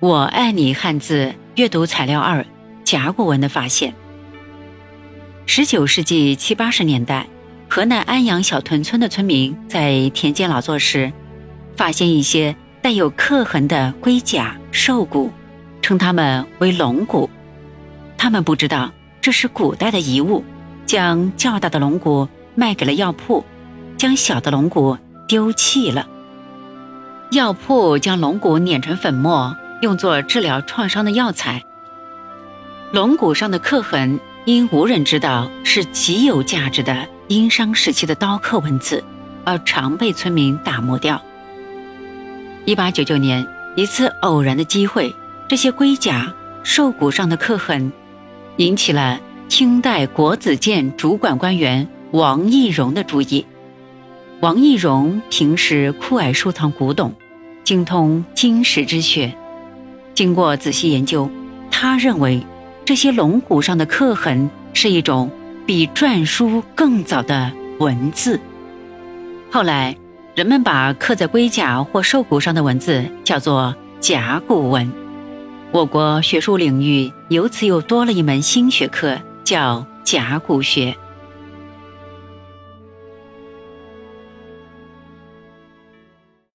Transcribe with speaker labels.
Speaker 1: 我爱你汉字阅读材料二：甲骨文的发现。十九世纪七八十年代，河南安阳小屯村的村民在田间劳作时，发现一些带有刻痕的龟甲、兽骨，称它们为龙骨。他们不知道这是古代的遗物，将较大的龙骨卖给了药铺，将小的龙骨丢弃了。药铺将龙骨碾成粉末，用作治疗创伤的药材。龙骨上的刻痕。因无人知道是极有价值的殷商时期的刀刻文字，而常被村民打磨掉。一八九九年，一次偶然的机会，这些龟甲、兽骨上的刻痕，引起了清代国子监主管官员王懿荣的注意。王懿荣平时酷爱收藏古董，精通金石之学。经过仔细研究，他认为。这些龙骨上的刻痕是一种比篆书更早的文字。后来，人们把刻在龟甲或兽骨上的文字叫做甲骨文。我国学术领域由此又多了一门新学科，叫甲骨学。